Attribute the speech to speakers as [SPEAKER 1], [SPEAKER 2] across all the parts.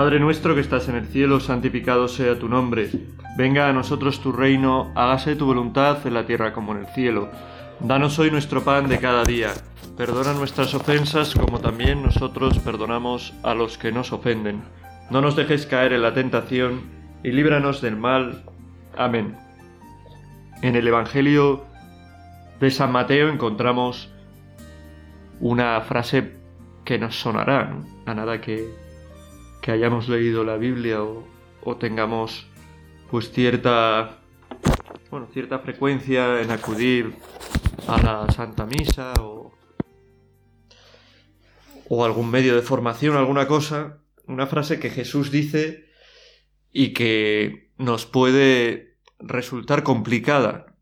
[SPEAKER 1] Padre nuestro que estás en el cielo, santificado sea tu nombre. Venga a nosotros tu reino, hágase tu voluntad en la tierra como en el cielo. Danos hoy nuestro pan de cada día. Perdona nuestras ofensas como también nosotros perdonamos a los que nos ofenden. No nos dejes caer en la tentación y líbranos del mal. Amén. En el Evangelio de San Mateo encontramos una frase que nos sonará, a nada que, que, hayamos leído la Biblia o, o, tengamos pues cierta bueno, cierta frecuencia en acudir a la Santa Misa o, o algún medio de formación, alguna cosa, una frase que Jesús dice y que nos puede resultar complicada,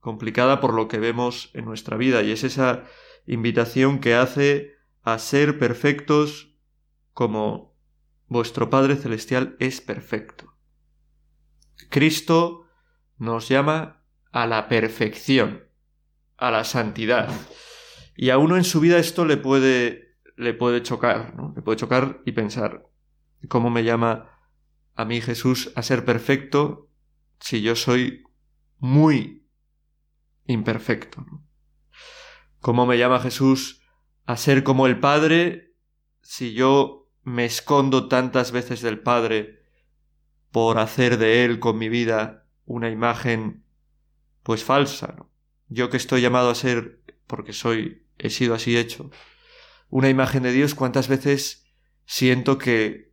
[SPEAKER 1] complicada por lo que vemos en nuestra vida, y es esa invitación que hace a ser perfectos como vuestro Padre Celestial es perfecto. Cristo nos llama a la perfección, a la santidad. Y a uno en su vida esto le puede, le puede chocar, ¿no? Le puede chocar y pensar, ¿cómo me llama a mí Jesús a ser perfecto si yo soy muy imperfecto? ¿Cómo me llama Jesús a ser como el Padre si yo me escondo tantas veces del Padre por hacer de Él con mi vida una imagen pues falsa? Yo que estoy llamado a ser, porque soy, he sido así hecho, una imagen de Dios, ¿cuántas veces siento que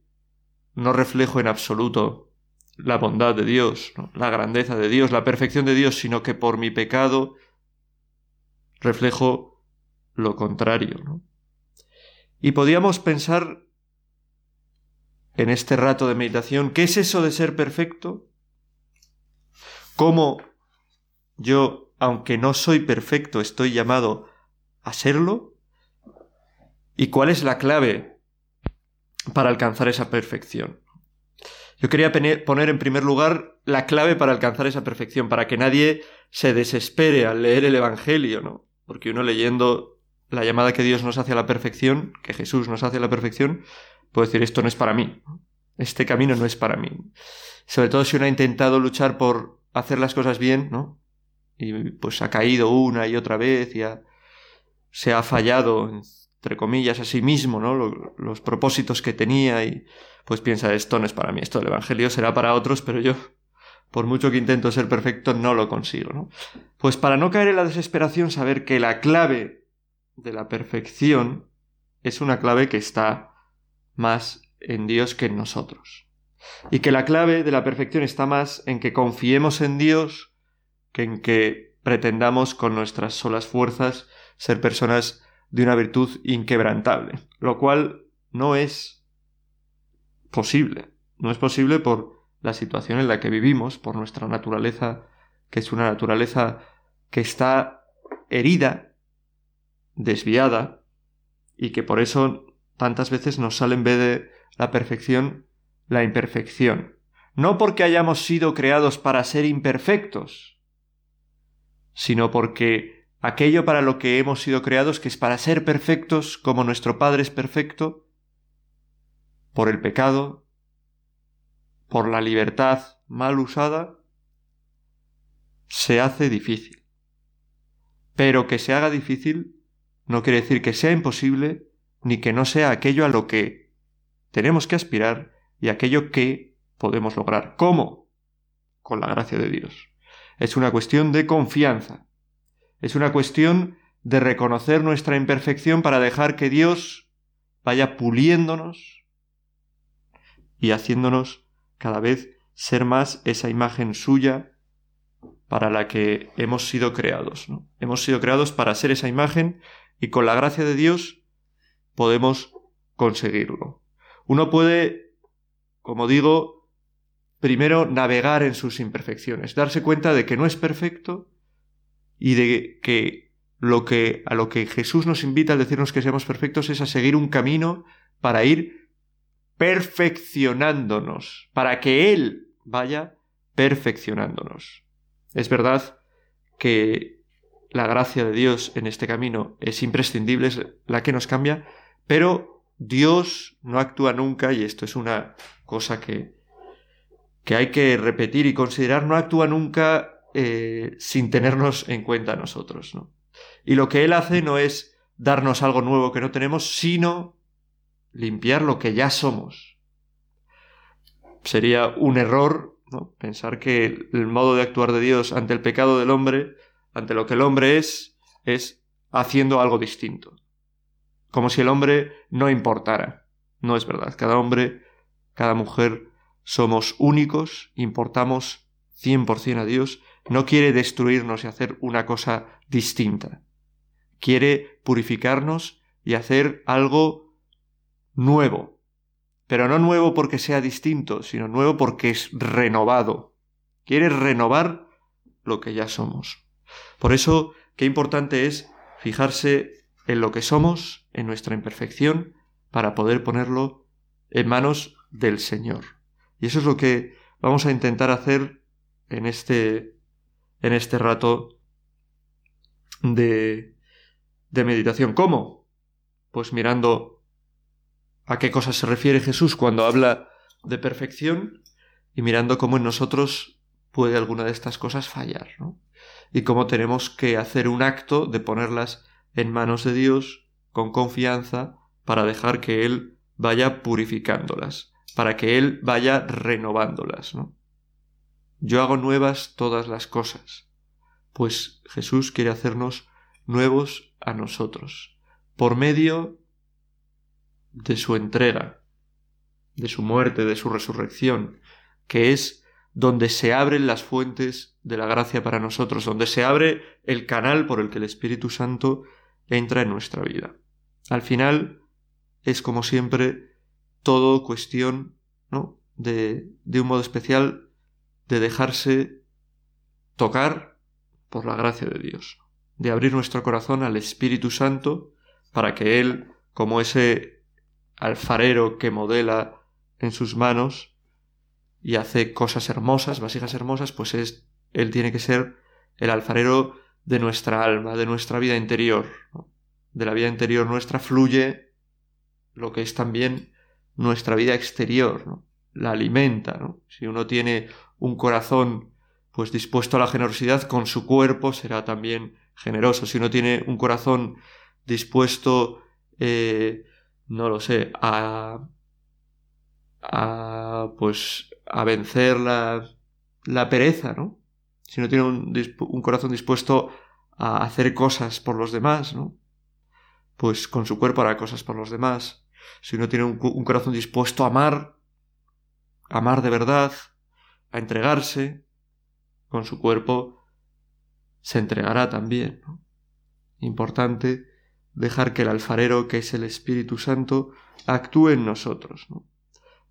[SPEAKER 1] no reflejo en absoluto la bondad de Dios, la grandeza de Dios, la perfección de Dios, sino que por mi pecado reflejo lo contrario. Y podíamos pensar en este rato de meditación, ¿qué es eso de ser perfecto? ¿Cómo yo, aunque no soy perfecto, estoy llamado a serlo? ¿Y cuál es la clave para alcanzar esa perfección? Yo quería poner en primer lugar la clave para alcanzar esa perfección, para que nadie se desespere al leer el Evangelio, ¿no? Porque uno leyendo la llamada que Dios nos hace a la perfección, que Jesús nos hace a la perfección, puede decir esto no es para mí, este camino no es para mí. Sobre todo si uno ha intentado luchar por hacer las cosas bien, ¿no? Y pues ha caído una y otra vez y se ha fallado, entre comillas, a sí mismo, ¿no? Los propósitos que tenía y pues piensa esto no es para mí, esto del Evangelio será para otros, pero yo por mucho que intento ser perfecto, no lo consigo, ¿no? Pues para no caer en la desesperación, saber que la clave de la perfección es una clave que está más en Dios que en nosotros. Y que la clave de la perfección está más en que confiemos en Dios que en que pretendamos con nuestras solas fuerzas ser personas de una virtud inquebrantable, lo cual no es posible. No es posible por la situación en la que vivimos, por nuestra naturaleza, que es una naturaleza que está herida, desviada, y que por eso tantas veces nos sale en vez de la perfección la imperfección. No porque hayamos sido creados para ser imperfectos, sino porque aquello para lo que hemos sido creados, que es para ser perfectos como nuestro Padre es perfecto, por el pecado, por la libertad mal usada, se hace difícil. Pero que se haga difícil no quiere decir que sea imposible ni que no sea aquello a lo que tenemos que aspirar y aquello que podemos lograr. ¿Cómo? Con la gracia de Dios. Es una cuestión de confianza. Es una cuestión de reconocer nuestra imperfección para dejar que Dios vaya puliéndonos y haciéndonos cada vez ser más esa imagen suya para la que hemos sido creados. Hemos sido creados para ser esa imagen y con la gracia de Dios podemos conseguirlo. Uno puede, como digo, primero navegar en sus imperfecciones, darse cuenta de que no es perfecto y de que lo que a lo que Jesús nos invita al decirnos que seamos perfectos es a seguir un camino para ir perfeccionándonos, para que Él vaya perfeccionándonos. Es verdad que la gracia de Dios en este camino es imprescindible, es la que nos cambia, pero Dios no actúa nunca, y esto es una cosa que, que hay que repetir y considerar, no actúa nunca eh, sin tenernos en cuenta nosotros. ¿no? Y lo que Él hace no es darnos algo nuevo que no tenemos, sino limpiar lo que ya somos. Sería un error pensar que el modo de actuar de Dios ante el pecado del hombre, ante lo que el hombre es, es haciendo algo distinto. Como si el hombre no importara. No es verdad. Cada hombre, cada mujer somos únicos, importamos 100% a Dios, no quiere destruirnos y hacer una cosa distinta. Quiere purificarnos y hacer algo nuevo. Pero no nuevo porque sea distinto, sino nuevo porque es renovado. Quiere renovar lo que ya somos. Por eso, qué importante es fijarse en lo que somos, en nuestra imperfección, para poder ponerlo en manos del Señor. Y eso es lo que vamos a intentar hacer en este, en este rato de, de meditación. ¿Cómo? Pues mirando a qué cosas se refiere Jesús cuando habla de perfección y mirando cómo en nosotros puede alguna de estas cosas fallar, ¿no? Y cómo tenemos que hacer un acto de ponerlas en manos de Dios con confianza para dejar que Él vaya purificándolas, para que Él vaya renovándolas. ¿no? Yo hago nuevas todas las cosas, pues Jesús quiere hacernos nuevos a nosotros, por medio de su entrega, de su muerte, de su resurrección, que es donde se abren las fuentes de la gracia para nosotros, donde se abre el canal por el que el Espíritu Santo entra en nuestra vida. Al final es como siempre todo cuestión, ¿no? De, de un modo especial de dejarse tocar por la gracia de Dios, de abrir nuestro corazón al Espíritu Santo para que Él, como ese alfarero que modela en sus manos y hace cosas hermosas, vasijas hermosas, pues es, Él tiene que ser el alfarero de nuestra alma, de nuestra vida interior. De la vida interior nuestra fluye lo que es también nuestra vida exterior, ¿no? la alimenta. ¿no? Si uno tiene un corazón pues dispuesto a la generosidad con su cuerpo será también generoso. Si uno tiene un corazón dispuesto, eh, no lo sé, a, a pues a vencer la, la pereza, ¿no? Si no tiene un, corazón dispuesto a hacer cosas por los demás, ¿no? Pues con su cuerpo hará cosas por los demás. Si no tiene un, corazón dispuesto a amar, amar de verdad, a entregarse, con su cuerpo se entregará también. Importante dejar que el alfarero, que es el Espíritu Santo, actúe en nosotros. ¿no?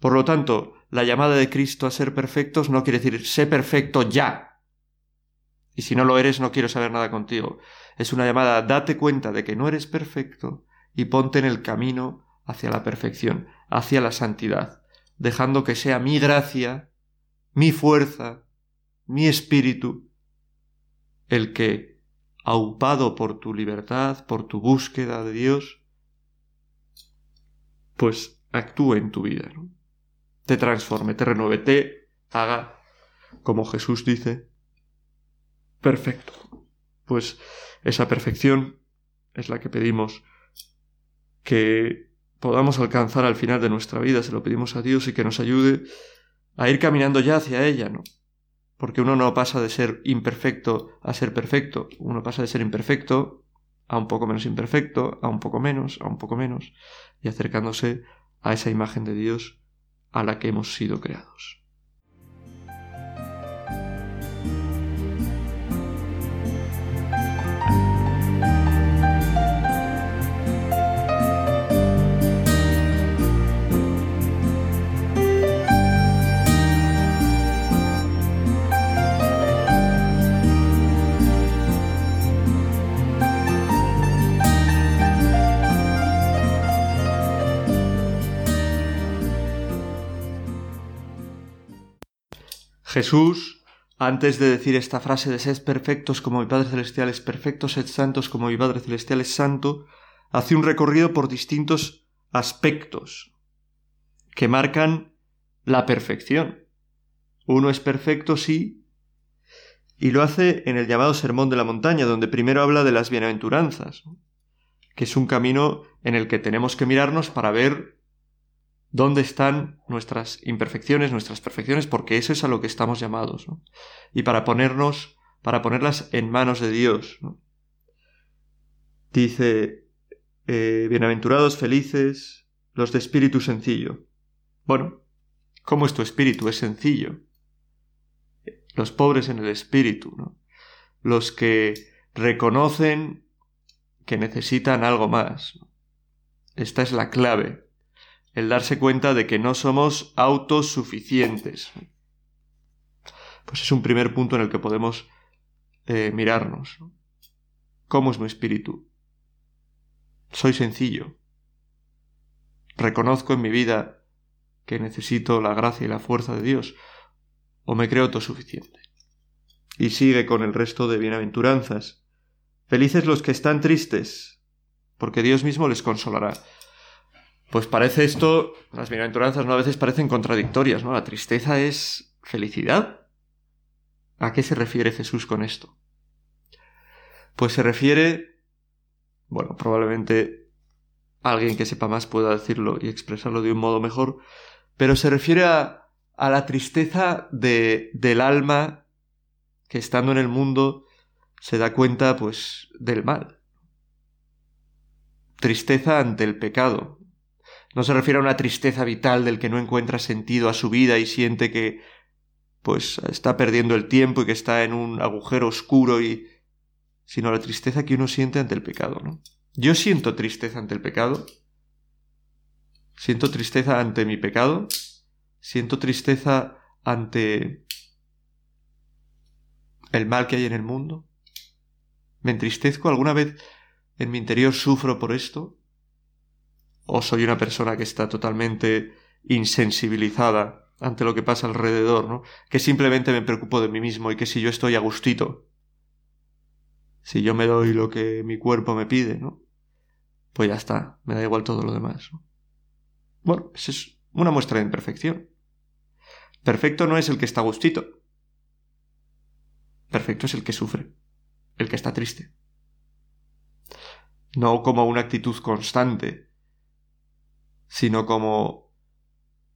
[SPEAKER 1] Por lo tanto, la llamada de Cristo a ser perfectos no quiere decir sé perfecto ya, y si no lo eres, no quiero saber nada contigo. Es una llamada, date cuenta de que no eres perfecto y ponte en el camino hacia la perfección, hacia la santidad, dejando que sea mi gracia, mi fuerza, mi espíritu, el que, aupado por tu libertad, por tu búsqueda de Dios, pues actúe en tu vida, te transforme, te renueve, te haga, como Jesús dice, perfecto. Pues esa perfección es la que pedimos que podamos alcanzar al final de nuestra vida, se lo pedimos a Dios y que nos ayude a ir caminando ya hacia ella, ¿no? Porque uno no pasa de ser imperfecto a ser perfecto, uno pasa de ser imperfecto a un poco menos imperfecto, a un poco menos, a un poco menos, y acercándose a esa imagen de Dios a la que hemos sido creados. Jesús, antes de decir esta frase de sed perfectos como mi Padre Celestial es perfecto, sed santos como mi Padre Celestial es santo, hace un recorrido por distintos aspectos que marcan la perfección. Uno es perfecto, sí, y lo hace en el llamado Sermón de la Montaña, donde primero habla de las bienaventuranzas, que es un camino en el que tenemos que mirarnos para ver dónde están nuestras imperfecciones, nuestras perfecciones, porque eso es a lo que estamos llamados, y para ponernos, para ponerlas en manos de Dios. Dice, eh, bienaventurados, felices, los de espíritu sencillo. Bueno, ¿cómo es tu espíritu? Es sencillo los pobres en el espíritu, ¿no? los que reconocen que necesitan algo más. Esta es la clave, el darse cuenta de que no somos autosuficientes. Pues es un primer punto en el que podemos eh, mirarnos. ¿Cómo es mi espíritu? Soy sencillo. Reconozco en mi vida que necesito la gracia y la fuerza de Dios o me creo autosuficiente. Y sigue con el resto de bienaventuranzas. Felices los que están tristes, porque Dios mismo les consolará. Pues parece esto, las bienaventuranzas no a veces parecen contradictorias, ¿no? La tristeza es felicidad. ¿A qué se refiere Jesús con esto? Pues se refiere, bueno, probablemente alguien que sepa más pueda decirlo y expresarlo de un modo mejor, pero se refiere a a la tristeza de, del alma que estando en el mundo se da cuenta pues del mal. Tristeza ante el pecado. No se refiere a una tristeza vital del que no encuentra sentido a su vida y siente que pues está perdiendo el tiempo y que está en un agujero oscuro y sino la tristeza que uno siente ante el pecado, ¿no? Yo siento tristeza ante el pecado. Siento tristeza ante mi pecado siento tristeza ante el mal que hay en el mundo. ¿Me entristezco alguna vez en mi interior sufro por esto? ¿O soy una persona que está totalmente insensibilizada ante lo que pasa alrededor, ¿no? Que simplemente me preocupo de mí mismo y que si yo estoy a gustito, si yo me doy lo que mi cuerpo me pide, ¿no? Pues ya está, me da igual todo lo demás. Bueno, esa es una muestra de imperfección. Perfecto no es el que está gustito. Perfecto es el que sufre, el que está triste. No como una actitud constante, sino como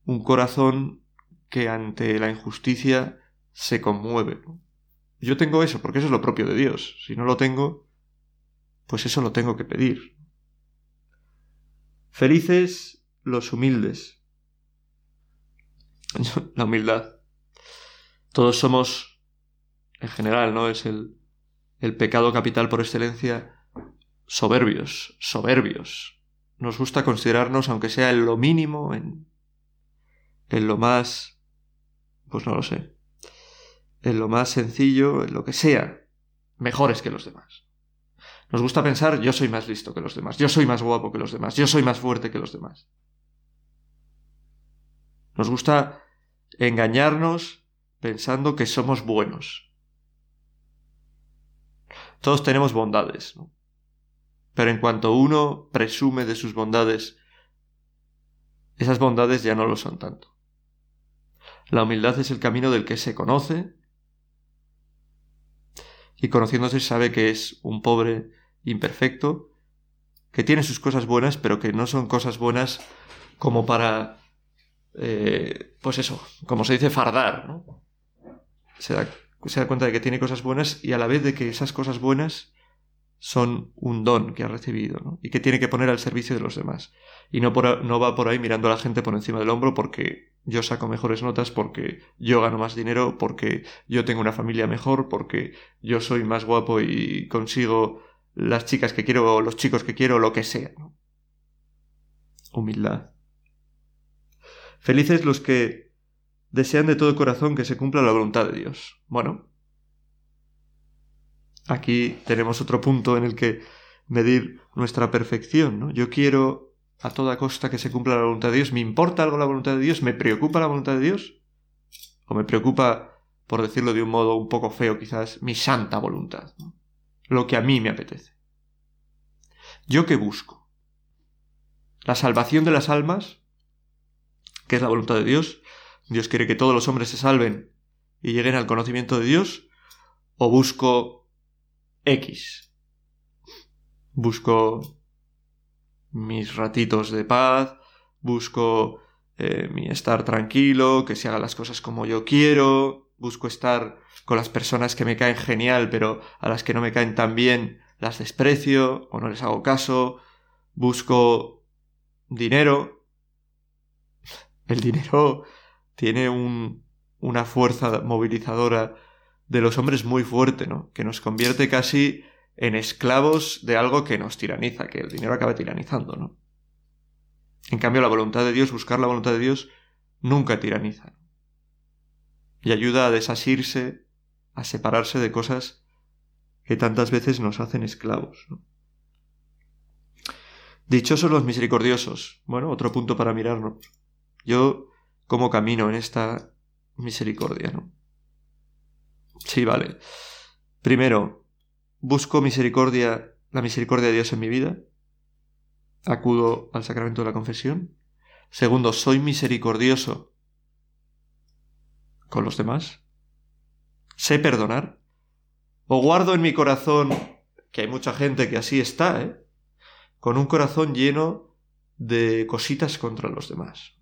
[SPEAKER 1] un corazón que ante la injusticia se conmueve. Yo tengo eso, porque eso es lo propio de Dios. Si no lo tengo, pues eso lo tengo que pedir. Felices los humildes, la humildad. Todos somos, en general, ¿no? Es el, el pecado capital por excelencia, soberbios, soberbios. Nos gusta considerarnos, aunque sea en lo mínimo, en, en lo más, pues no lo sé, en lo más sencillo, en lo que sea, mejores que los demás. Nos gusta pensar, yo soy más listo que los demás, yo soy más guapo que los demás, yo soy más fuerte que los demás. Nos gusta engañarnos pensando que somos buenos. Todos tenemos bondades, ¿no? Pero en cuanto uno presume de sus bondades, esas bondades ya no lo son tanto. La humildad es el camino del que se conoce y conociéndose sabe que es un pobre imperfecto, que tiene sus cosas buenas, pero que no son cosas buenas como para eh, pues eso, como se dice, fardar, ¿no? Se da, se da cuenta de que tiene cosas buenas y a la vez de que esas cosas buenas son un don que ha recibido ¿no? y que tiene que poner al servicio de los demás. Y no, no va por ahí mirando a la gente por encima del hombro porque yo saco mejores notas, porque yo gano más dinero, porque yo tengo una familia mejor, porque yo soy más guapo y consigo las chicas que quiero o los chicos que quiero, lo que sea. Humildad. Felices los que desean de todo corazón que se cumpla la voluntad de Dios. Bueno, aquí tenemos otro punto en el que medir nuestra perfección, ¿no? Yo quiero a toda costa que se cumpla la voluntad de Dios. ¿Me importa algo la voluntad de Dios? ¿Me preocupa la voluntad de Dios? ¿O me preocupa, por decirlo de un modo un poco feo quizás, mi santa voluntad? Lo que a mí me apetece. ¿Yo qué busco? la salvación de las almas, que es la voluntad de Dios. Dios quiere que todos los hombres se salven y lleguen al conocimiento de Dios, o busco X. Busco mis ratitos de paz, busco eh, mi estar tranquilo, que se hagan las cosas como yo quiero, busco estar con las personas que me caen genial, pero a las que no me caen tan bien las desprecio o no les hago caso, busco dinero. El dinero tiene un, una fuerza movilizadora de los hombres muy fuerte, ¿no? Que nos convierte casi en esclavos de algo que nos tiraniza, que el dinero acaba tiranizando, ¿no? En cambio, la voluntad de Dios, buscar la voluntad de Dios, nunca tiraniza. Y ayuda a desasirse, a separarse de cosas que tantas veces nos hacen esclavos. Dichosos los misericordiosos. Bueno, otro punto para mirarnos. Yo, ¿cómo camino en esta misericordia, no? Sí, vale. Primero, busco misericordia, la misericordia de Dios en mi vida. Acudo al sacramento de la confesión. Segundo, soy misericordioso con los demás. Sé perdonar. O guardo en mi corazón, que hay mucha gente que así está, ¿eh? Con un corazón lleno de cositas contra los demás.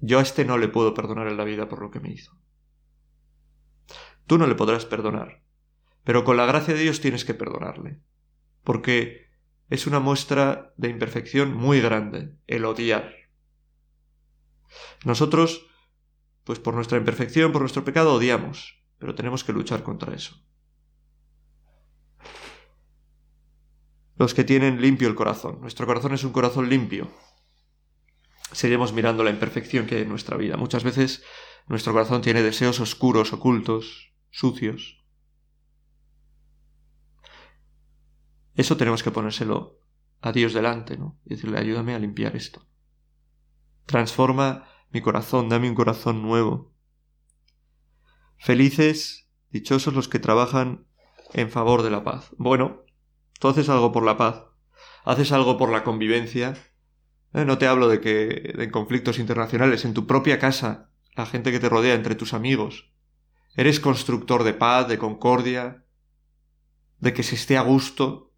[SPEAKER 1] Yo a este no le puedo perdonar en la vida por lo que me hizo. Tú no le podrás perdonar, pero con la gracia de Dios tienes que perdonarle, porque es una muestra de imperfección muy grande el odiar. Nosotros, pues por nuestra imperfección, por nuestro pecado, odiamos, pero tenemos que luchar contra eso. Los que tienen limpio el corazón. Nuestro corazón es un corazón limpio. Seguimos mirando la imperfección que hay en nuestra vida. Muchas veces nuestro corazón tiene deseos oscuros, ocultos, sucios. Eso tenemos que ponérselo a Dios delante, ¿no? Y decirle, ayúdame a limpiar esto. Transforma mi corazón, dame un corazón nuevo. Felices, dichosos los que trabajan en favor de la paz. Bueno, tú haces algo por la paz, haces algo por la convivencia. Eh, no te hablo de que en conflictos internacionales, en tu propia casa, la gente que te rodea, entre tus amigos, Eres constructor de paz, de concordia, de que se esté a gusto,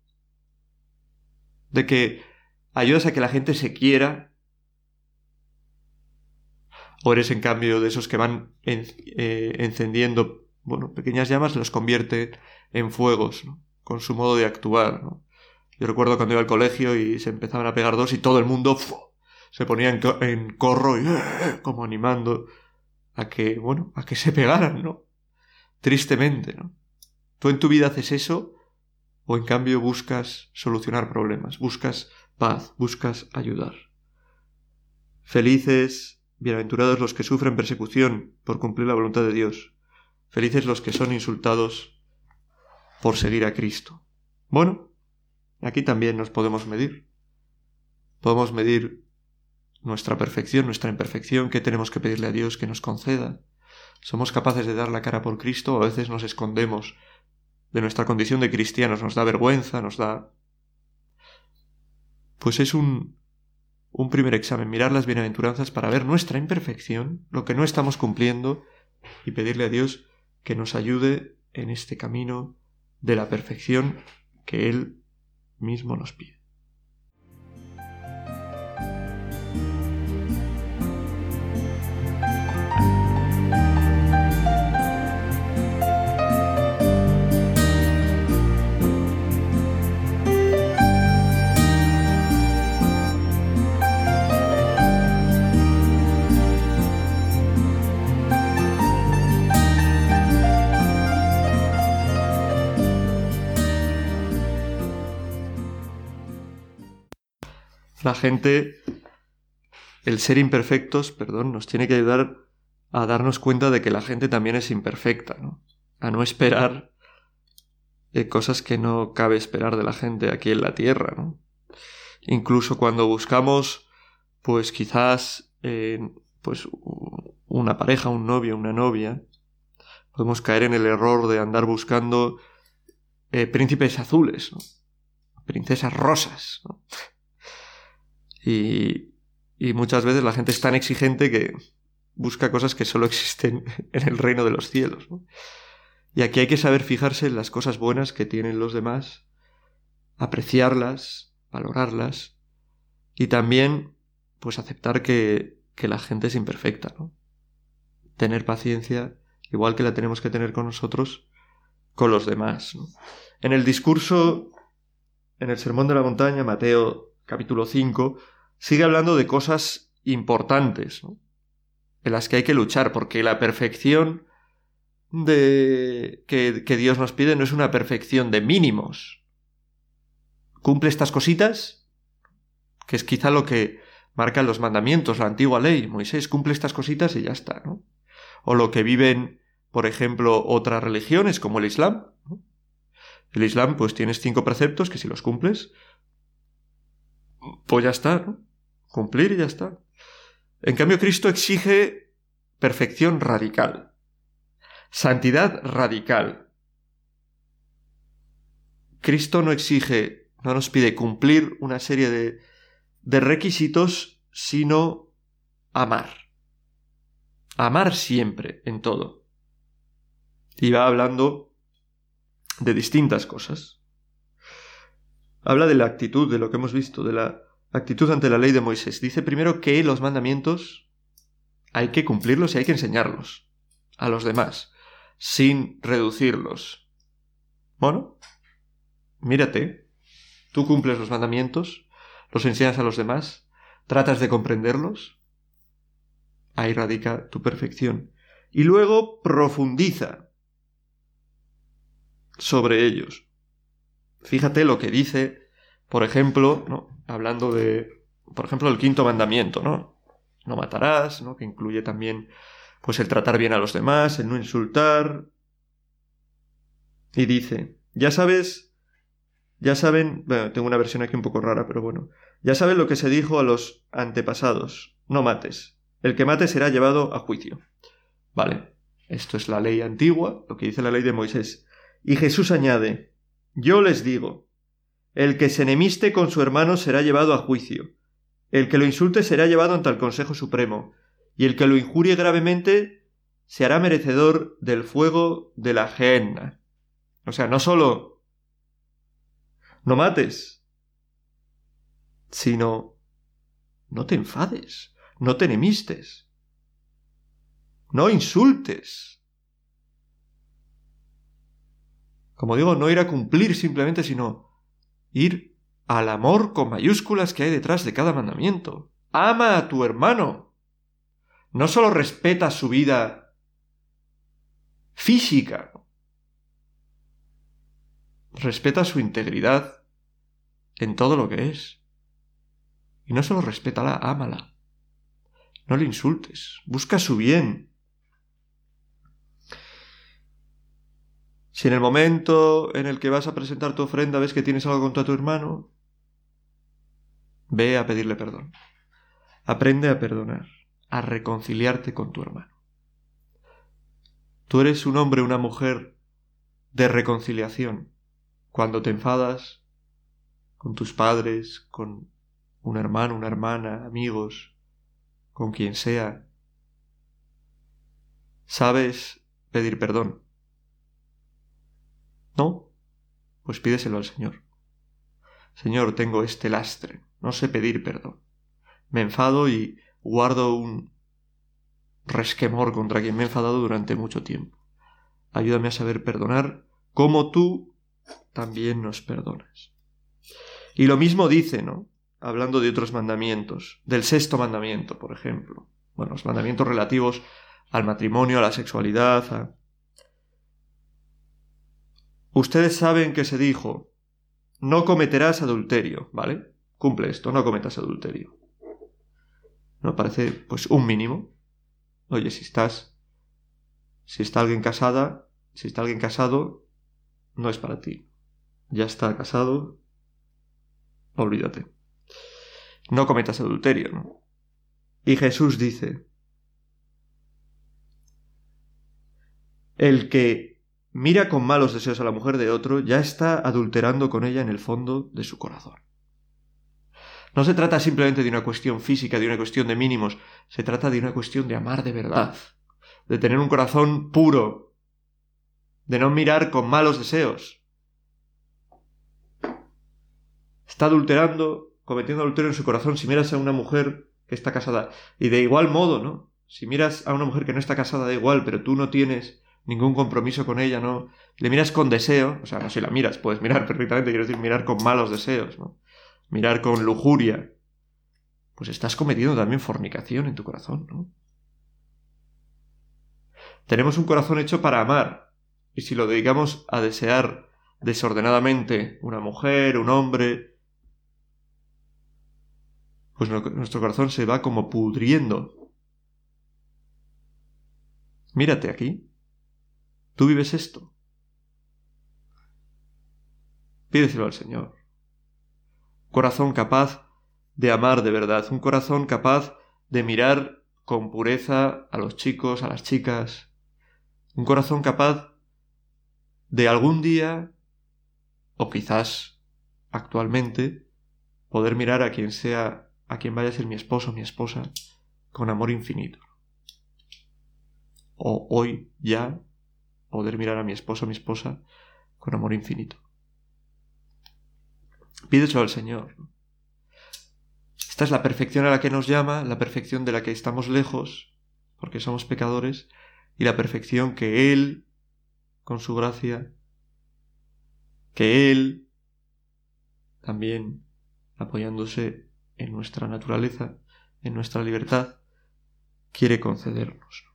[SPEAKER 1] de que ayudas a que la gente se quiera. O eres en cambio de esos que van eh, encendiendo, bueno, pequeñas llamas, los convierte en fuegos, ¿no? con su modo de actuar. Yo recuerdo cuando iba al colegio y se empezaban a pegar dos y todo el mundo se ponía en, en corro y como animando a que, bueno, a que se pegaran, ¿no? Tristemente, ¿no? ¿Tú en tu vida haces eso o en cambio buscas solucionar problemas, buscas paz, buscas ayudar? Felices, bienaventurados los que sufren persecución por cumplir la voluntad de Dios. Felices los que son insultados por seguir a Cristo. Bueno, aquí también nos podemos medir. Podemos medir nuestra perfección, nuestra imperfección, qué tenemos que pedirle a Dios que nos conceda. Somos capaces de dar la cara por Cristo, a veces nos escondemos de nuestra condición de cristianos, nos da vergüenza, nos da... Pues es un, un primer examen, mirar las bienaventuranzas para ver nuestra imperfección, lo que no estamos cumpliendo, y pedirle a Dios que nos ayude en este camino de la perfección que Él mismo nos pide. La gente, el ser imperfectos, perdón, nos tiene que ayudar a darnos cuenta de que la gente también es imperfecta, ¿no? A no esperar eh, cosas que no cabe esperar de la gente aquí en la tierra, ¿no? Incluso cuando buscamos, pues quizás, pues una pareja, un novio, una novia, podemos caer en el error de andar buscando eh, príncipes azules, ¿no? princesas rosas, ¿no? Y, y muchas veces la gente es tan exigente que busca cosas que solo existen en el reino de los cielos. Y aquí hay que saber fijarse en las cosas buenas que tienen los demás, apreciarlas, valorarlas y también pues aceptar que, que la gente es imperfecta, ¿no? Tener paciencia, igual que la tenemos que tener con nosotros, con los demás. En el discurso, en el Sermón de la Montaña, Mateo capítulo 5, sigue hablando de cosas importantes, en las que hay que luchar, porque la perfección de que, que Dios nos pide no es una perfección de mínimos. Cumple estas cositas, que es quizá lo que marcan los mandamientos, la antigua ley. Moisés cumple estas cositas y ya está, ¿no? O lo que viven, por ejemplo, otras religiones como el Islam. El Islam, pues tienes cinco preceptos que si los cumples, pues ya está, ¿no? Cumplir y ya está. En cambio, Cristo exige perfección radical, santidad radical. Cristo no exige, no nos pide cumplir una serie de, de requisitos, sino amar. Amar siempre, en todo. Y va hablando de distintas cosas. Habla de la actitud, de lo que hemos visto, de la actitud ante la ley de Moisés. Dice primero que los mandamientos hay que cumplirlos y hay que enseñarlos a los demás, sin reducirlos. Bueno, mírate, tú cumples los mandamientos, los enseñas a los demás, tratas de comprenderlos, ahí radica tu perfección. Y luego profundiza sobre ellos. Fíjate lo que dice por ejemplo, hablando de, por ejemplo, el quinto mandamiento, ¿no? No matarás, ¿no? Que incluye también, pues, el tratar bien a los demás, el no insultar. Y dice, ya sabes, ya saben, bueno, tengo una versión aquí un poco rara, pero bueno, ya saben lo que se dijo a los antepasados, no mates. El que mate será llevado a juicio. Vale, esto es la ley antigua, lo que dice la ley de Moisés. Y Jesús añade, yo les digo, el que se enemiste con su hermano será llevado a juicio. El que lo insulte será llevado ante el Consejo Supremo. Y el que lo injurie gravemente se hará merecedor del fuego de la gehenna. O sea, no solo no mates, sino no te enfades, no te enemistes, no insultes. Como digo, no ir a cumplir simplemente, sino ir al amor con mayúsculas que hay detrás de cada mandamiento. Ama a tu hermano. No solo respeta su vida física, respeta su integridad en todo lo que es. Y no solo respétala, ámala. No le insultes, busca su bien. Si en el momento en el que vas a presentar tu ofrenda ves que tienes algo contra tu hermano, ve a pedirle perdón. Aprende a perdonar, a reconciliarte con tu hermano. Tú eres un hombre, una mujer de reconciliación. Cuando te enfadas con tus padres, con un hermano, una hermana, amigos, con quien sea, sabes pedir perdón ¿No? Pues pídeselo al Señor. Señor, tengo este lastre, no sé pedir perdón. Me enfado y guardo un resquemor contra quien me he enfadado durante mucho tiempo. Ayúdame a saber perdonar como tú también nos perdonas. Y lo mismo dice, ¿no? Hablando de otros mandamientos, del sexto mandamiento, por ejemplo. Bueno, los mandamientos relativos al matrimonio, a la sexualidad, a Ustedes saben que se dijo, no cometerás adulterio, ¿vale? Cumple esto, no cometas adulterio. ¿No parece, pues, un mínimo? Oye, si estás, si está alguien casada, si está alguien casado, no es para ti. Ya está casado, olvídate. No cometas adulterio, ¿no? Y Jesús dice, el que mira con malos deseos a la mujer de otro, ya está adulterando con ella en el fondo de su corazón. No se trata simplemente de una cuestión física, de una cuestión de mínimos, se trata de una cuestión de amar de verdad, de tener un corazón puro, de no mirar con malos deseos. Está adulterando, cometiendo adulterio en su corazón si miras a una mujer que está casada. Y de igual modo, ¿no? Si miras a una mujer que no está casada, da igual, pero tú no tienes ningún compromiso con ella, ¿no? Le miras con deseo, o sea, no si la miras, puedes mirar perfectamente, quiero decir, mirar con malos deseos, ¿no? Mirar con lujuria. Pues estás cometiendo también fornicación en tu corazón, ¿no? Tenemos un corazón hecho para amar, y si lo dedicamos a desear desordenadamente una mujer, un hombre, pues nuestro corazón se va como pudriendo. Mírate aquí. ¿Tú vives esto? Pídeselo al Señor. Corazón capaz de amar de verdad, un corazón capaz de mirar con pureza a los chicos, a las chicas, un corazón capaz de algún día, o quizás actualmente, poder mirar a quien sea, a quien vaya a ser mi esposo mi esposa, con amor infinito. O hoy ya poder mirar a mi esposo o mi esposa con amor infinito. Pídeselo al Señor. Esta es la perfección a la que nos llama, la perfección de la que estamos lejos, porque somos pecadores, y la perfección que Él, con su gracia, que Él, también apoyándose en nuestra naturaleza, en nuestra libertad, quiere concedernos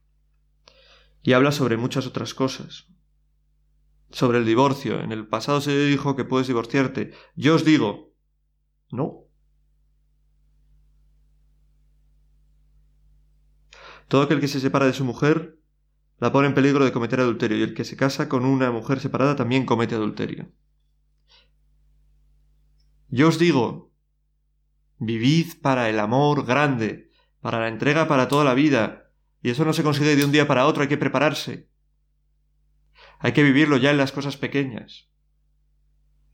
[SPEAKER 1] y habla sobre muchas otras cosas. Sobre el divorcio. En el pasado se dijo que puedes divorciarte. Yo os digo, no. Todo aquel que se separa de su mujer la pone en peligro de cometer adulterio y el que se casa con una mujer separada también comete adulterio. Yo os digo, vivid para el amor grande, para la entrega para toda la vida, y eso no se consigue de un día para otro, hay que prepararse. Hay que vivirlo ya en las cosas pequeñas.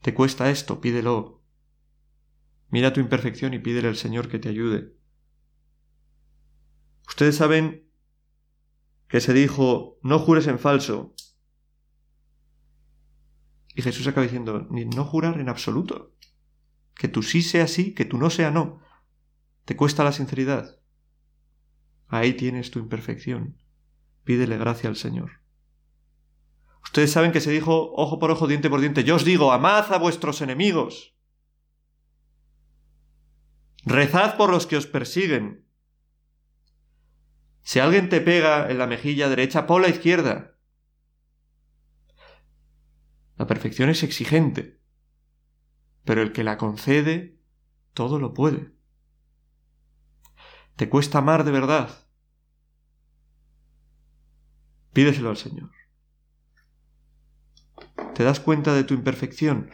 [SPEAKER 1] ¿Te cuesta esto? Pídelo. Mira tu imperfección y pídele al Señor que te ayude. Ustedes saben que se dijo, no jures en falso. Y Jesús acaba diciendo, ni no jurar en absoluto. Que tú sí sea sí, que tú no sea no. ¿Te cuesta la sinceridad? Ahí tienes tu imperfección. Pídele gracia al Señor. Ustedes saben que se dijo ojo por ojo, diente por diente. Yo os digo, amad a vuestros enemigos. Rezad por los que os persiguen. Si alguien te pega en la mejilla derecha, pon la izquierda. La perfección es exigente, pero el que la concede, todo lo puede. ¿Te cuesta amar de verdad? Pídeselo al Señor. ¿Te das cuenta de tu imperfección?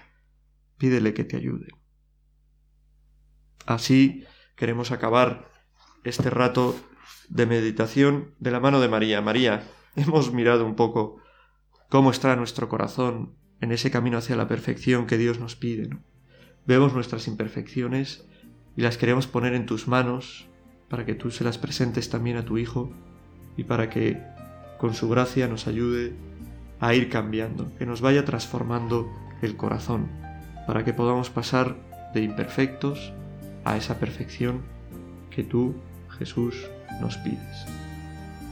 [SPEAKER 1] Pídele que te ayude. Así queremos acabar este rato de meditación de la mano de María. María, hemos mirado un poco cómo está nuestro corazón en ese camino hacia la perfección que Dios nos pide. Vemos nuestras imperfecciones y las queremos poner en tus manos para que tú se las presentes también a tu Hijo y para que con su gracia nos ayude a ir cambiando, que nos vaya transformando el corazón, para que podamos pasar de imperfectos a esa perfección que tú, Jesús, nos pides.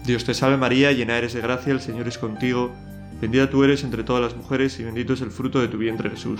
[SPEAKER 1] Dios te salve María, llena eres de gracia, el Señor es contigo, bendita tú eres entre todas las mujeres y bendito es el fruto de tu vientre Jesús.